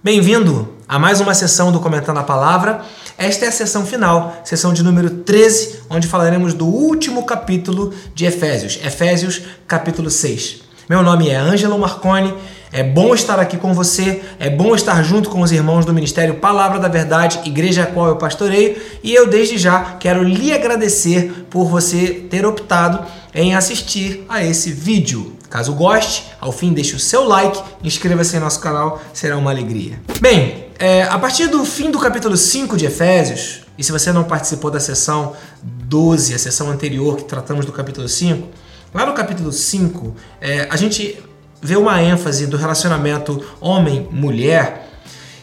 Bem-vindo a mais uma sessão do Comentando a Palavra. Esta é a sessão final, sessão de número 13, onde falaremos do último capítulo de Efésios, Efésios capítulo 6. Meu nome é Ângelo Marconi, é bom estar aqui com você, é bom estar junto com os irmãos do Ministério Palavra da Verdade, igreja a qual eu pastoreio, e eu desde já quero lhe agradecer por você ter optado em assistir a esse vídeo. Caso goste, ao fim deixe o seu like, inscreva-se em nosso canal, será uma alegria. Bem, é, a partir do fim do capítulo 5 de Efésios, e se você não participou da sessão 12, a sessão anterior que tratamos do capítulo 5, lá no capítulo 5, é, a gente vê uma ênfase do relacionamento homem-mulher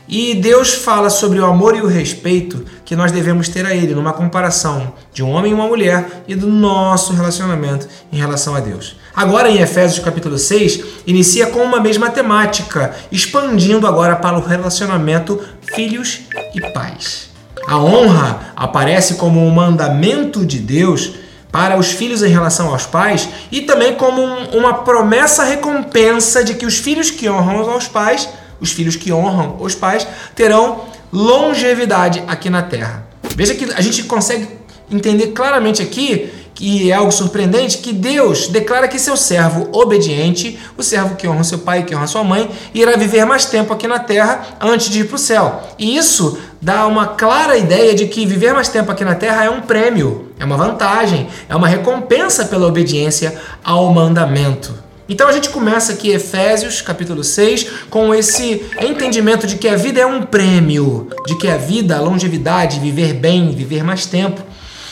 e Deus fala sobre o amor e o respeito que nós devemos ter a Ele, numa comparação de um homem e uma mulher e do nosso relacionamento em relação a Deus. Agora, em Efésios capítulo 6, inicia com uma mesma temática, expandindo agora para o relacionamento filhos e pais. A honra aparece como um mandamento de Deus para os filhos em relação aos pais e também como um, uma promessa recompensa de que os filhos que honram aos pais os filhos que honram os pais terão longevidade aqui na terra. Veja que a gente consegue entender claramente aqui que é algo surpreendente que Deus declara que seu servo obediente, o servo que honra seu pai e que honra sua mãe, irá viver mais tempo aqui na terra antes de ir para o céu. E isso dá uma clara ideia de que viver mais tempo aqui na terra é um prêmio, é uma vantagem, é uma recompensa pela obediência ao mandamento. Então a gente começa aqui Efésios, capítulo 6, com esse entendimento de que a vida é um prêmio, de que a vida, a longevidade, viver bem, viver mais tempo,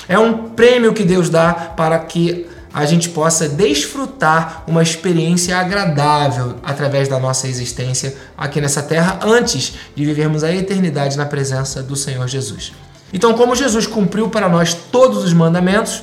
é um prêmio que Deus dá para que a gente possa desfrutar uma experiência agradável através da nossa existência aqui nessa terra antes de vivermos a eternidade na presença do Senhor Jesus. Então, como Jesus cumpriu para nós todos os mandamentos,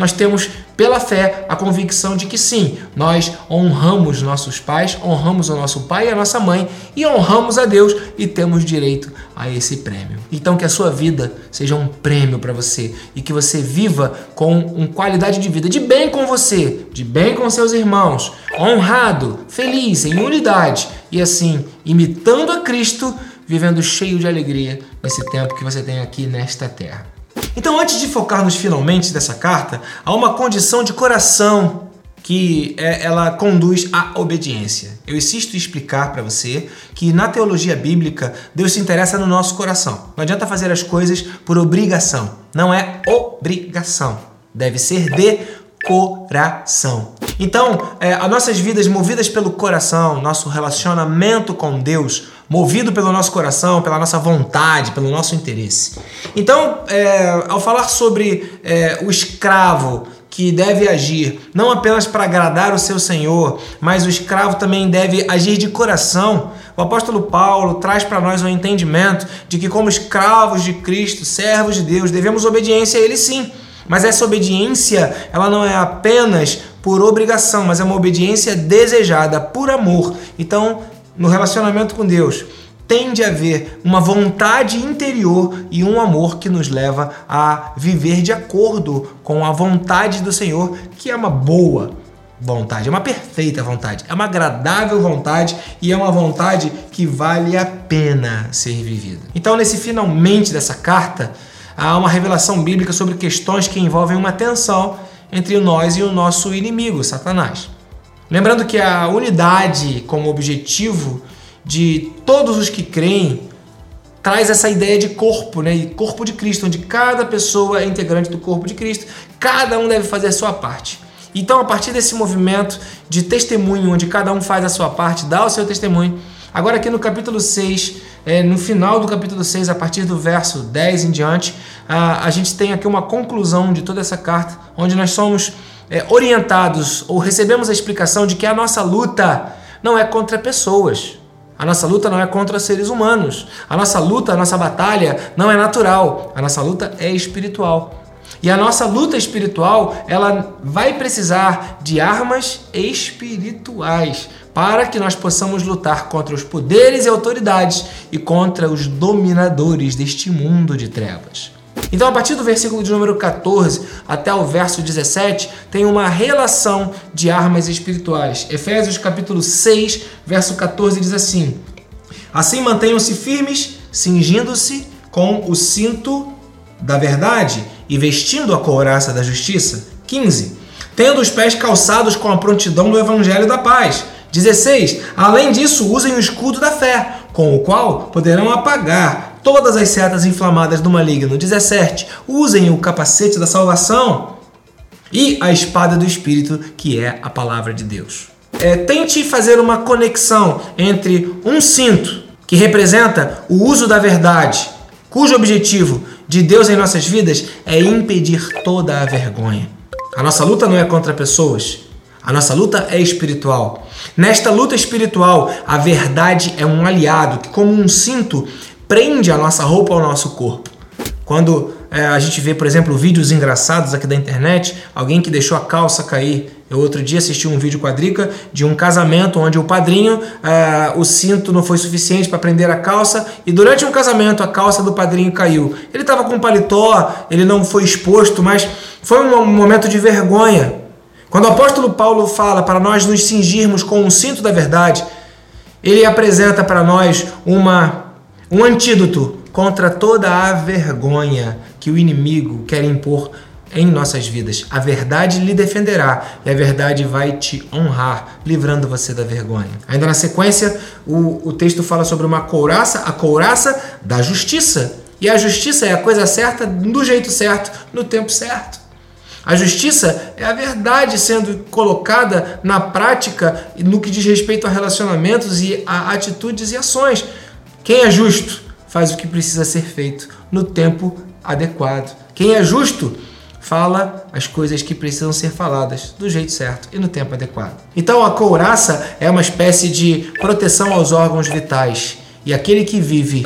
nós temos pela fé a convicção de que sim, nós honramos nossos pais, honramos o nosso pai e a nossa mãe e honramos a Deus e temos direito a esse prêmio. Então que a sua vida seja um prêmio para você e que você viva com uma qualidade de vida de bem com você, de bem com seus irmãos, honrado, feliz, em unidade e assim imitando a Cristo, vivendo cheio de alegria nesse tempo que você tem aqui nesta terra. Então, antes de focar nos finalmente dessa carta, há uma condição de coração que é, ela conduz à obediência. Eu insisto em explicar para você que na teologia bíblica Deus se interessa no nosso coração. Não adianta fazer as coisas por obrigação. Não é obrigação. Deve ser de coração. Então, é, as nossas vidas movidas pelo coração, nosso relacionamento com Deus, movido pelo nosso coração, pela nossa vontade, pelo nosso interesse. Então, é, ao falar sobre é, o escravo que deve agir não apenas para agradar o seu senhor, mas o escravo também deve agir de coração. O apóstolo Paulo traz para nós o um entendimento de que, como escravos de Cristo, servos de Deus, devemos obediência a Ele sim. Mas essa obediência, ela não é apenas por obrigação, mas é uma obediência desejada por amor. Então, no relacionamento com Deus, tende a haver uma vontade interior e um amor que nos leva a viver de acordo com a vontade do Senhor, que é uma boa vontade, é uma perfeita vontade, é uma agradável vontade e é uma vontade que vale a pena ser vivida. Então, nesse finalmente dessa carta, há uma revelação bíblica sobre questões que envolvem uma tensão entre nós e o nosso inimigo, Satanás. Lembrando que a unidade como objetivo de todos os que creem traz essa ideia de corpo, né? E corpo de Cristo, onde cada pessoa é integrante do corpo de Cristo, cada um deve fazer a sua parte. Então, a partir desse movimento de testemunho, onde cada um faz a sua parte, dá o seu testemunho, Agora, aqui no capítulo 6, é, no final do capítulo 6, a partir do verso 10 em diante, a, a gente tem aqui uma conclusão de toda essa carta, onde nós somos é, orientados ou recebemos a explicação de que a nossa luta não é contra pessoas. A nossa luta não é contra seres humanos. A nossa luta, a nossa batalha não é natural. A nossa luta é espiritual. E a nossa luta espiritual, ela vai precisar de armas espirituais para que nós possamos lutar contra os poderes e autoridades e contra os dominadores deste mundo de trevas. Então, a partir do versículo de número 14 até o verso 17, tem uma relação de armas espirituais. Efésios capítulo 6, verso 14 diz assim: Assim mantenham-se firmes, cingindo-se com o cinto da verdade e vestindo a couraça da justiça. 15. Tendo os pés calçados com a prontidão do evangelho da paz. 16. Além disso, usem o escudo da fé, com o qual poderão apagar todas as setas inflamadas do maligno. 17. Usem o capacete da salvação e a espada do Espírito, que é a palavra de Deus. É, tente fazer uma conexão entre um cinto, que representa o uso da verdade, cujo objetivo de Deus em nossas vidas é impedir toda a vergonha. A nossa luta não é contra pessoas, a nossa luta é espiritual. Nesta luta espiritual, a verdade é um aliado que, como um cinto, prende a nossa roupa ao nosso corpo. Quando é, a gente vê, por exemplo, vídeos engraçados aqui da internet, alguém que deixou a calça cair. Eu outro dia assisti um vídeo com a Drica de um casamento onde o padrinho, é, o cinto não foi suficiente para prender a calça e durante um casamento a calça do padrinho caiu. Ele estava com paletó, ele não foi exposto, mas foi um momento de vergonha. Quando o apóstolo Paulo fala para nós nos cingirmos com o cinto da verdade, ele apresenta para nós uma um antídoto contra toda a vergonha que o inimigo quer impor em nossas vidas. A verdade lhe defenderá e a verdade vai te honrar, livrando você da vergonha. Ainda na sequência, o, o texto fala sobre uma couraça, a couraça da justiça. E a justiça é a coisa certa, do jeito certo, no tempo certo. A justiça é a verdade sendo colocada na prática no que diz respeito a relacionamentos e a atitudes e ações. Quem é justo faz o que precisa ser feito no tempo adequado. Quem é justo fala as coisas que precisam ser faladas do jeito certo e no tempo adequado. Então a couraça é uma espécie de proteção aos órgãos vitais. E aquele que vive,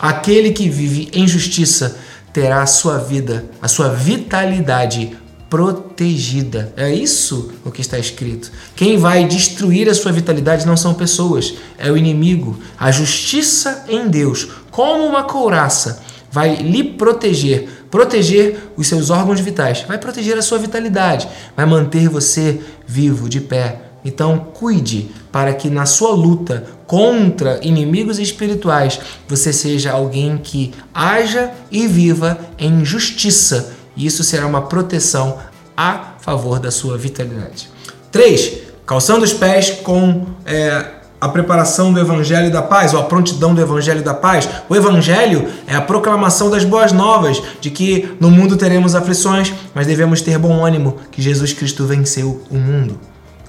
aquele que vive em justiça terá a sua vida, a sua vitalidade protegida. É isso o que está escrito. Quem vai destruir a sua vitalidade não são pessoas, é o inimigo. A justiça em Deus, como uma couraça, vai lhe proteger, proteger os seus órgãos vitais, vai proteger a sua vitalidade, vai manter você vivo, de pé. Então, cuide para que na sua luta contra inimigos espirituais você seja alguém que haja e viva em justiça e isso será uma proteção a favor da sua vitalidade. 3. Calçando os pés com é, a preparação do Evangelho da Paz, ou a prontidão do Evangelho da Paz. O Evangelho é a proclamação das boas novas, de que no mundo teremos aflições, mas devemos ter bom ânimo, que Jesus Cristo venceu o mundo.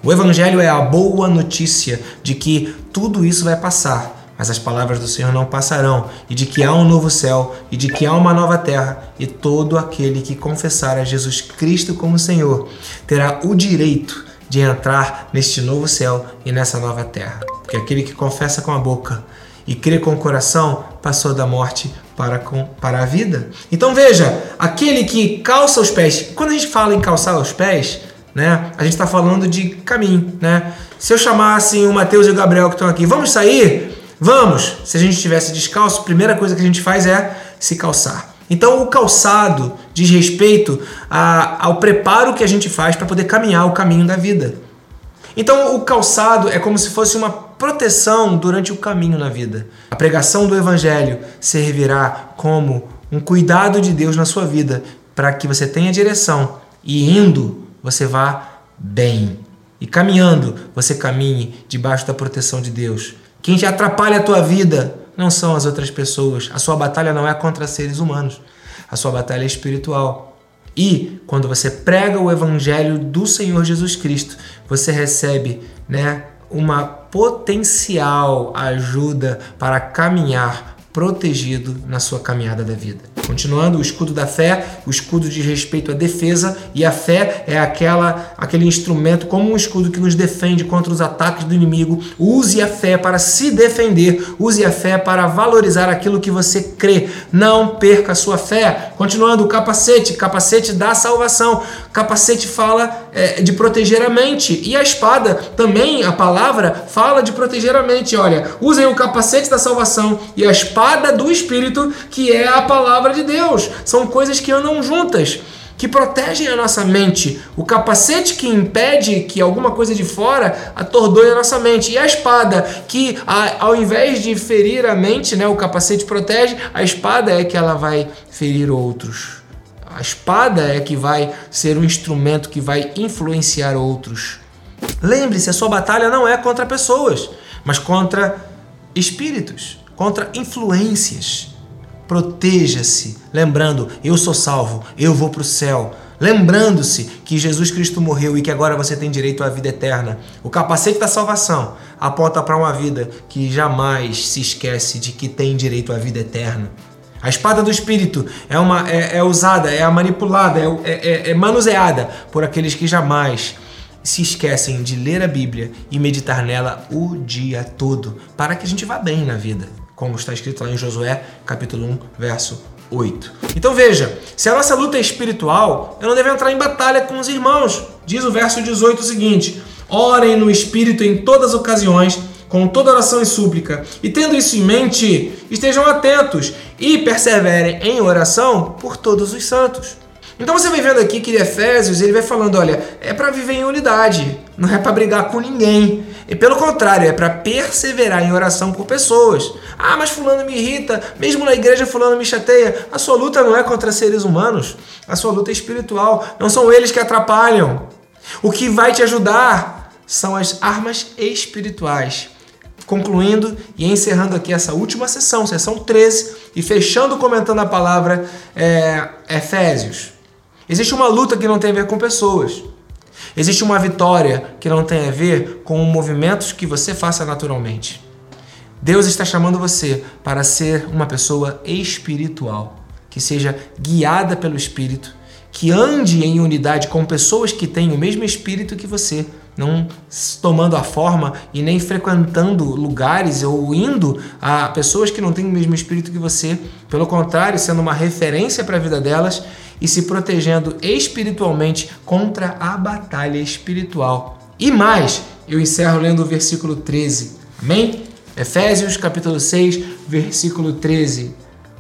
O Evangelho é a boa notícia de que tudo isso vai passar, mas as palavras do Senhor não passarão, e de que há um novo céu, e de que há uma nova terra, e todo aquele que confessar a Jesus Cristo como Senhor terá o direito de entrar neste novo céu e nessa nova terra. Porque aquele que confessa com a boca e crê com o coração passou da morte para, com, para a vida. Então veja, aquele que calça os pés, quando a gente fala em calçar os pés, né, a gente está falando de caminho. Né? Se eu chamasse o Mateus e o Gabriel que estão aqui, vamos sair? Vamos! Se a gente estivesse descalço, a primeira coisa que a gente faz é se calçar. Então, o calçado diz respeito a, ao preparo que a gente faz para poder caminhar o caminho da vida. Então, o calçado é como se fosse uma proteção durante o caminho na vida. A pregação do Evangelho servirá como um cuidado de Deus na sua vida para que você tenha direção e indo você vá bem. E caminhando, você caminhe debaixo da proteção de Deus. Quem te atrapalha a tua vida não são as outras pessoas. A sua batalha não é contra seres humanos. A sua batalha é espiritual. E quando você prega o evangelho do Senhor Jesus Cristo, você recebe, né, uma potencial ajuda para caminhar protegido na sua caminhada da vida. Continuando, o escudo da fé, o escudo de respeito à defesa, e a fé é aquela aquele instrumento como um escudo que nos defende contra os ataques do inimigo. Use a fé para se defender, use a fé para valorizar aquilo que você crê. Não perca a sua fé. Continuando, o capacete, capacete da salvação. Capacete fala é, de proteger a mente, e a espada também, a palavra, fala de proteger a mente. Olha, usem o capacete da salvação e a espada do Espírito, que é a palavra de Deus. São coisas que andam juntas. que protegem a nossa mente, o capacete que impede que alguma coisa de fora atordoe a nossa mente, e a espada que, ao invés de ferir a mente, né, o capacete protege, a espada é que ela vai ferir outros. A espada é que vai ser um instrumento que vai influenciar outros. Lembre-se, a sua batalha não é contra pessoas, mas contra espíritos, contra influências. Proteja-se, lembrando, eu sou salvo, eu vou para o céu. Lembrando-se que Jesus Cristo morreu e que agora você tem direito à vida eterna. O capacete da salvação aponta para uma vida que jamais se esquece de que tem direito à vida eterna. A espada do Espírito é, uma, é, é usada, é manipulada, é, é, é manuseada por aqueles que jamais se esquecem de ler a Bíblia e meditar nela o dia todo, para que a gente vá bem na vida, como está escrito lá em Josué, capítulo 1, verso 8. Então veja, se a nossa luta é espiritual, eu não devo entrar em batalha com os irmãos. Diz o verso 18 o seguinte: Orem no Espírito em todas as ocasiões, com toda oração e súplica, e tendo isso em mente, estejam atentos e perseverem em oração por todos os santos. Então você vai vendo aqui que Efésios ele vai falando, olha, é para viver em unidade, não é para brigar com ninguém. E pelo contrário, é para perseverar em oração por pessoas. Ah, mas fulano me irrita, mesmo na igreja fulano me chateia. A sua luta não é contra seres humanos, a sua luta é espiritual. Não são eles que atrapalham. O que vai te ajudar são as armas espirituais. Concluindo e encerrando aqui essa última sessão, sessão 13, e fechando comentando a palavra é, Efésios. Existe uma luta que não tem a ver com pessoas. Existe uma vitória que não tem a ver com movimentos que você faça naturalmente. Deus está chamando você para ser uma pessoa espiritual, que seja guiada pelo Espírito, que ande em unidade com pessoas que têm o mesmo espírito que você, não tomando a forma e nem frequentando lugares ou indo a pessoas que não têm o mesmo espírito que você, pelo contrário, sendo uma referência para a vida delas e se protegendo espiritualmente contra a batalha espiritual. E mais, eu encerro lendo o versículo 13. Amém? Efésios capítulo 6, versículo 13.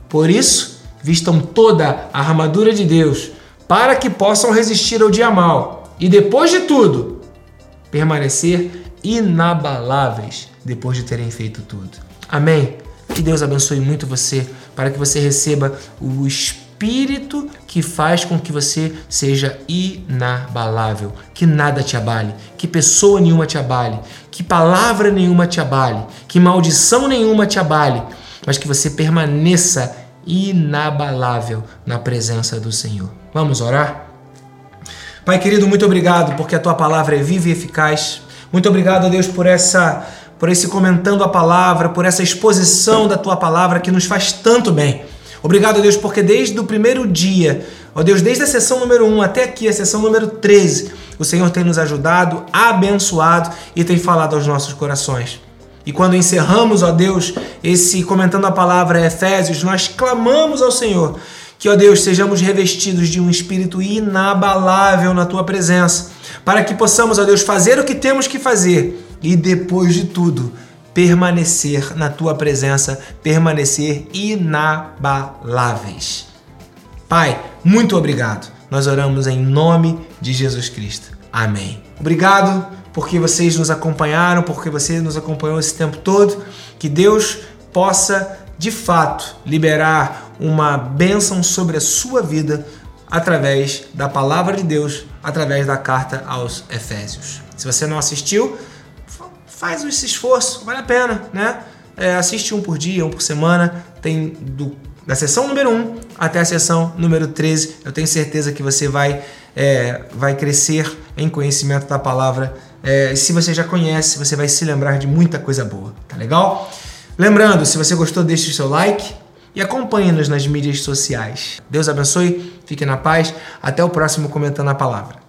Por isso, vistam toda a armadura de Deus, para que possam resistir ao dia mal e depois de tudo, permanecer inabaláveis depois de terem feito tudo. Amém. Que Deus abençoe muito você, para que você receba o Espírito que faz com que você seja inabalável, que nada te abale, que pessoa nenhuma te abale, que palavra nenhuma te abale, que maldição nenhuma te abale, mas que você permaneça inabalável na presença do Senhor. Vamos orar? Pai querido, muito obrigado porque a tua palavra é viva e eficaz. Muito obrigado, Deus, por essa por esse comentando a palavra, por essa exposição da tua palavra que nos faz tanto bem. Obrigado, Deus, porque desde o primeiro dia, ó Deus, desde a sessão número 1 até aqui, a sessão número 13, o Senhor tem nos ajudado, abençoado e tem falado aos nossos corações. E quando encerramos, ó Deus, esse comentando a palavra Efésios, nós clamamos ao Senhor que, ó Deus, sejamos revestidos de um espírito inabalável na tua presença, para que possamos, ó Deus, fazer o que temos que fazer e depois de tudo, permanecer na tua presença, permanecer inabaláveis. Pai, muito obrigado. Nós oramos em nome de Jesus Cristo. Amém. Obrigado porque vocês nos acompanharam, porque você nos acompanhou esse tempo todo. Que Deus possa, de fato, liberar uma bênção sobre a sua vida através da palavra de Deus, através da carta aos Efésios. Se você não assistiu, faz esse esforço, vale a pena, né? É, assiste um por dia, um por semana, tem do, da sessão número 1 até a sessão número 13. Eu tenho certeza que você vai, é, vai crescer em conhecimento da palavra. É, se você já conhece, você vai se lembrar de muita coisa boa, tá legal? Lembrando, se você gostou, deixe o seu like e acompanhe-nos nas mídias sociais. Deus abençoe, fique na paz. Até o próximo Comentando a Palavra.